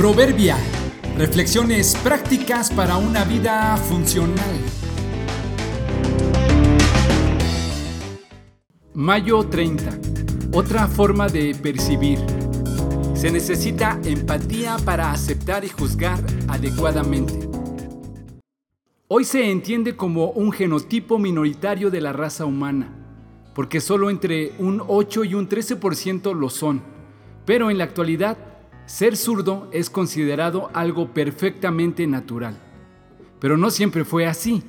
Proverbia. Reflexiones prácticas para una vida funcional. Mayo 30. Otra forma de percibir. Se necesita empatía para aceptar y juzgar adecuadamente. Hoy se entiende como un genotipo minoritario de la raza humana, porque solo entre un 8 y un 13% lo son. Pero en la actualidad, ser zurdo es considerado algo perfectamente natural. Pero no siempre fue así.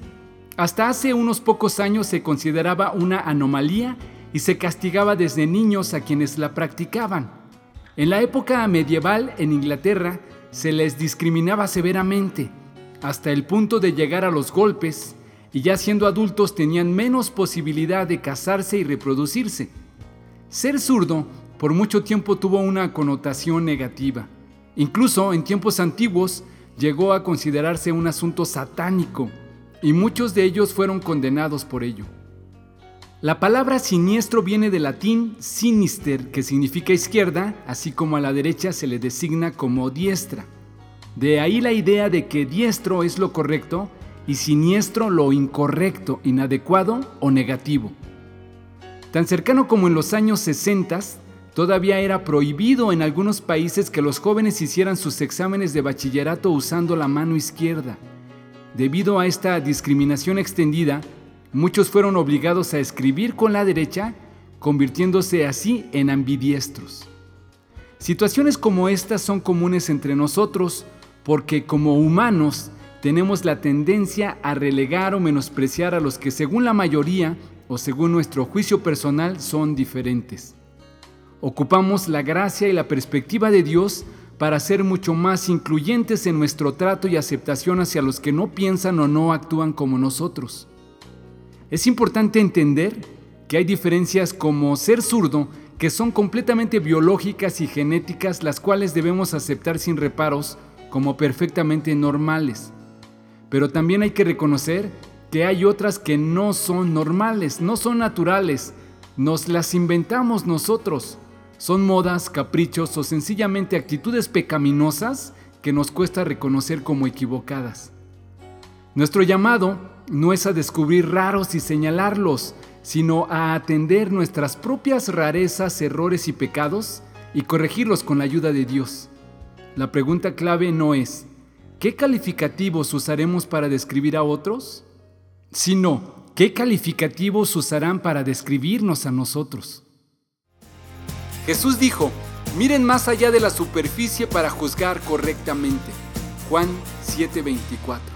Hasta hace unos pocos años se consideraba una anomalía y se castigaba desde niños a quienes la practicaban. En la época medieval en Inglaterra se les discriminaba severamente hasta el punto de llegar a los golpes, y ya siendo adultos tenían menos posibilidad de casarse y reproducirse. Ser zurdo por mucho tiempo tuvo una connotación negativa. Incluso en tiempos antiguos llegó a considerarse un asunto satánico, y muchos de ellos fueron condenados por ello. La palabra siniestro viene del latín sinister, que significa izquierda, así como a la derecha se le designa como diestra. De ahí la idea de que diestro es lo correcto y siniestro lo incorrecto, inadecuado o negativo. Tan cercano como en los años 60, todavía era prohibido en algunos países que los jóvenes hicieran sus exámenes de bachillerato usando la mano izquierda. Debido a esta discriminación extendida, muchos fueron obligados a escribir con la derecha, convirtiéndose así en ambidiestros. Situaciones como estas son comunes entre nosotros, porque como humanos tenemos la tendencia a relegar o menospreciar a los que según la mayoría o según nuestro juicio personal son diferentes. Ocupamos la gracia y la perspectiva de Dios para ser mucho más incluyentes en nuestro trato y aceptación hacia los que no piensan o no actúan como nosotros. Es importante entender que hay diferencias como ser zurdo que son completamente biológicas y genéticas las cuales debemos aceptar sin reparos como perfectamente normales. Pero también hay que reconocer que hay otras que no son normales, no son naturales, nos las inventamos nosotros. Son modas, caprichos o sencillamente actitudes pecaminosas que nos cuesta reconocer como equivocadas. Nuestro llamado no es a descubrir raros y señalarlos, sino a atender nuestras propias rarezas, errores y pecados y corregirlos con la ayuda de Dios. La pregunta clave no es, ¿qué calificativos usaremos para describir a otros? Sino, ¿qué calificativos usarán para describirnos a nosotros? Jesús dijo, miren más allá de la superficie para juzgar correctamente. Juan 7:24